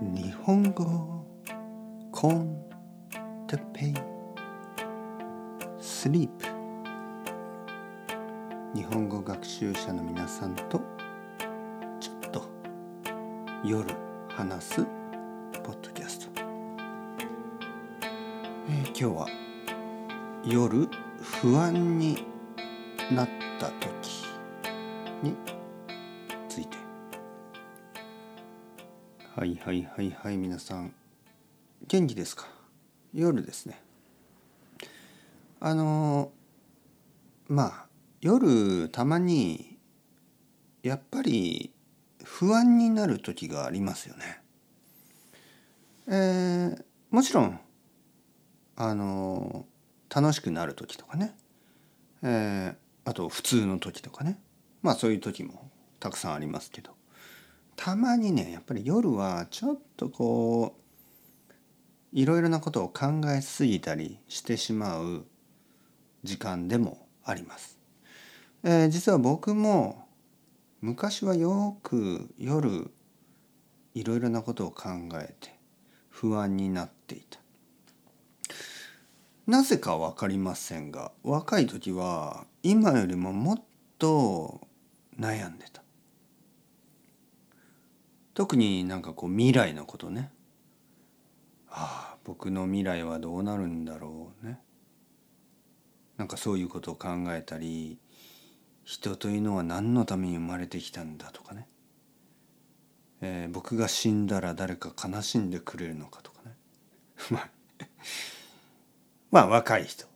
日本語コンテペイ。スリープ日本語学習者の皆さんとちょっと夜話すポッドキャスト、えー今日は夜不安になった時にはいはいはいはい皆さん。元気ですか？夜ですね。あのまあ夜たまにやっぱり不安になる時がありますよね。えーもちろんあの楽しくなる時とかね、えーあと普通の時とかね。まあそういう時もたくさんありますけど。たまにねやっぱり夜はちょっとこういろいろなことを考えすぎたりしてしまう時間でもあります。えー実は僕も昔はよく夜いろいろなことを考えて不安になっていた。なぜか分かりませんが若い時は今よりももっと悩んでた。特になんかこう未来のことね。ああ僕の未来はどうなるんだろうね。なんかそういうことを考えたり人というのは何のために生まれてきたんだとかね、えー僕が死んだら誰か悲しんでくれるのかとかね。まあ 若い人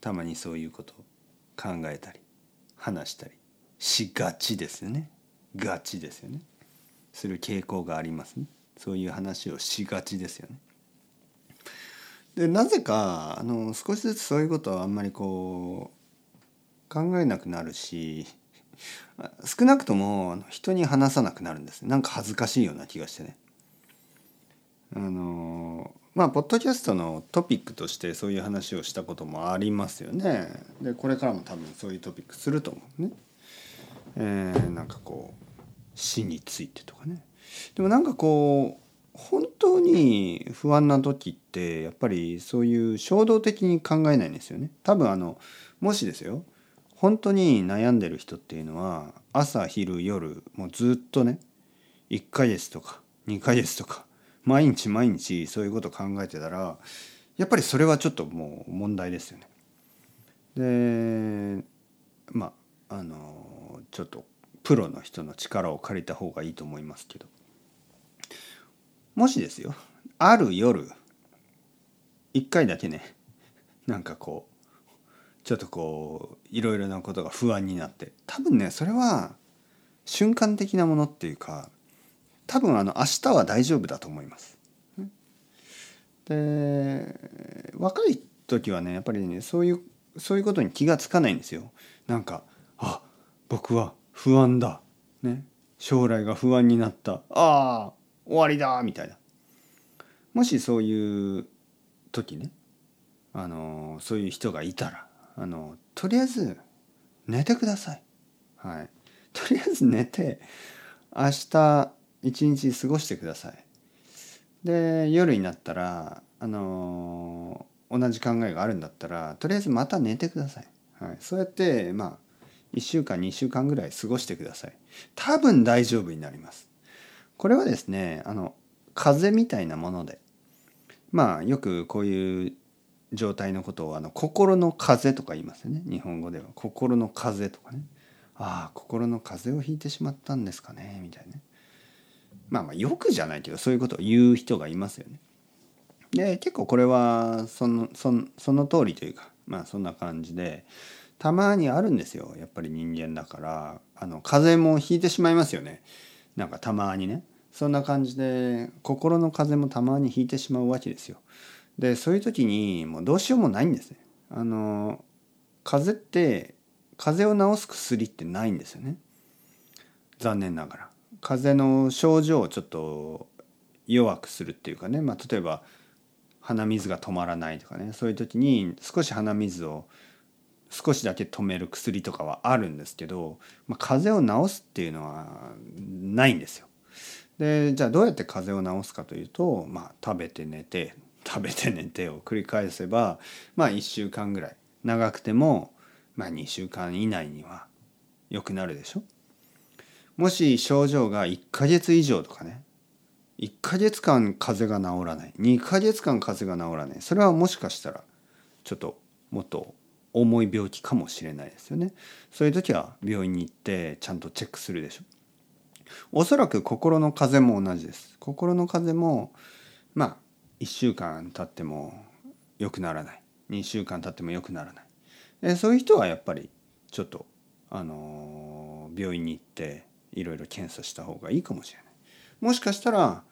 たまにそういうことを考えたり話したりしがちですよね。がちですよね。する傾向がありますね。そういう話をしがちですよね。でなぜかあの少しずつそういうことはあんまりこう考えなくなるし少なくとも人に話さなくなるんですなんか恥ずかしいような気がしてね。あのまあポッドキャストのトピックとしてそういう話をしたこともありますよね。でこれからも多分そういうトピックすると思うね。えーなんかこう死についてとかねでもなんかこう本当に不安な時ってやっぱりそういう衝動的に考えないんですよね多分あのもしですよ本当に悩んでる人っていうのは朝昼夜もうずっとね1ヶ月とか2ヶ月とか毎日毎日そういうこと考えてたらやっぱりそれはちょっともう問題ですよね。でまああのちょっとプロの人の力を借りた方がいいと思いますけどもしですよある夜一回だけねなんかこうちょっとこういろいろなことが不安になって多分ねそれは瞬間的なものっていうか多分あの明日は大丈夫だと思います。で若い時はねやっぱりねそういうそういうことに気がつかないんですよ。なんかあ僕は不安だ、ね、将来が不安になったああ終わりだみたいな。もしそういう時ねあのそういう人がいたらあのとりあえず寝てください。はい、とりあえず寝て明日一日過ごしてください。で夜になったらあの同じ考えがあるんだったらとりあえずまた寝てください。はい、そうやってまあ1週間2週間ぐらい過ごしてください。多分大丈夫になります。これはですねあの風邪みたいなものでまあよくこういう状態のことをあの心の風邪とか言いますよね。日本語では。心の風邪とかね。ああ心の風邪をひいてしまったんですかねみたいなね。まあまあよくじゃないけどそういうことを言う人がいますよね。で結構これはそのそのその通りというかまあそんな感じでたまにあるんですよ。やっぱり人間だから。あの風邪もひいてしまいますよね。なんかたまにね。そんな感じで心の風邪もたまにひいてしまうわけですよ。でそういう時にもうどうしようもないんですね。あの風邪って風邪を治す薬ってないんですよね。残念ながら。風邪の症状をちょっと弱くするっていうかね、まあ、例えば鼻水が止まらないとかね。そういう時に少し鼻水を少しだけ止める薬とかはあるんですけど、まあ、風邪を治すっていうのはないんですよ。でじゃあどうやって風邪を治すかというと、まあ、食べて寝て食べて寝てを繰り返せばまあ1週間ぐらい。長くても、まあ、2週間以内には良くなるでしょ。もし症状が1ヶ月以上とかね1ヶ月間風邪が治らない2ヶ月間風邪が治らない。それはもしかしたらちょっともっと重い病気かもしれないですよね。そういう時は病院に行ってちゃんとチェックするでしょ。おそらく心の風邪も同じです。心の風邪もまあ1週間経っても良くならない。2週間経っても良くならない。えそういう人はやっぱりちょっとあの、病院に行っていろいろ検査した方がいいかもしれない。もしかしたら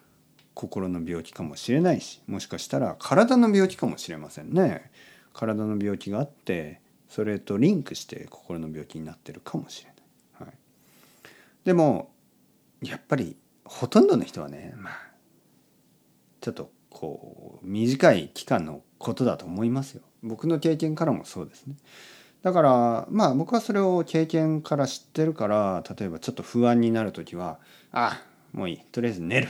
心の病気かもしれないしもしかしたら体の病気かもしれませんね。体の病気があってそれとリンクして心の病気になってるかもしれない、はい、でもやっぱりほとんどの人はねまあちょっとこう短い期間のことだと思いますよ。僕の経験からもそうですね。だからまあ僕はそれを経験から知ってるから例えばちょっと不安になる時はあもういい。とりあえず寝る。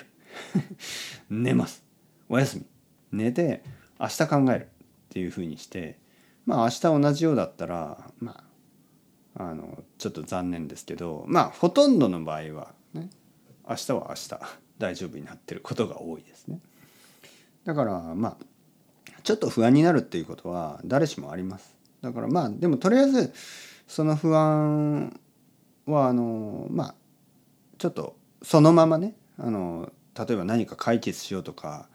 寝ます。おやすみ。寝て明日考える。っていうふうにしてまあ明日同じようだったらまああのちょっと残念ですけどまあほとんどの場合はね明日は明日大丈夫になってることが多いですね。だからまあちょっと不安になるっていうことは誰しもあります。だからまあでもとりあえずその不安はあのまあちょっとそのままねあの例えば何か解決しようとか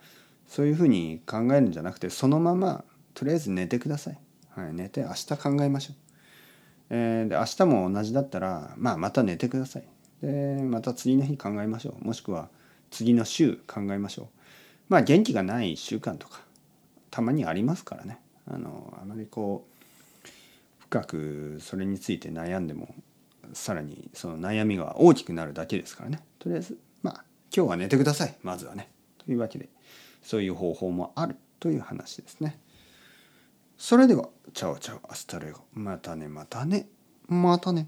そういうふうに考えるんじゃなくてそのままとりあえず寝てください。はい、寝て明日考えましょう。えー、で明日も同じだったら、まあ、また寝てください。でまた次の日考えましょう。もしくは次の週考えましょう。まあ元気がない1週間とかたまにありますからね。あのあまりこう深くそれについて悩んでもさらにその悩みが大きくなるだけですからね。とりあえずまあ今日は寝てくださいまずはね。というわけでそういう方法もあるという話ですね。それでは ciao ciao hasta luego またねまたねまたね。またね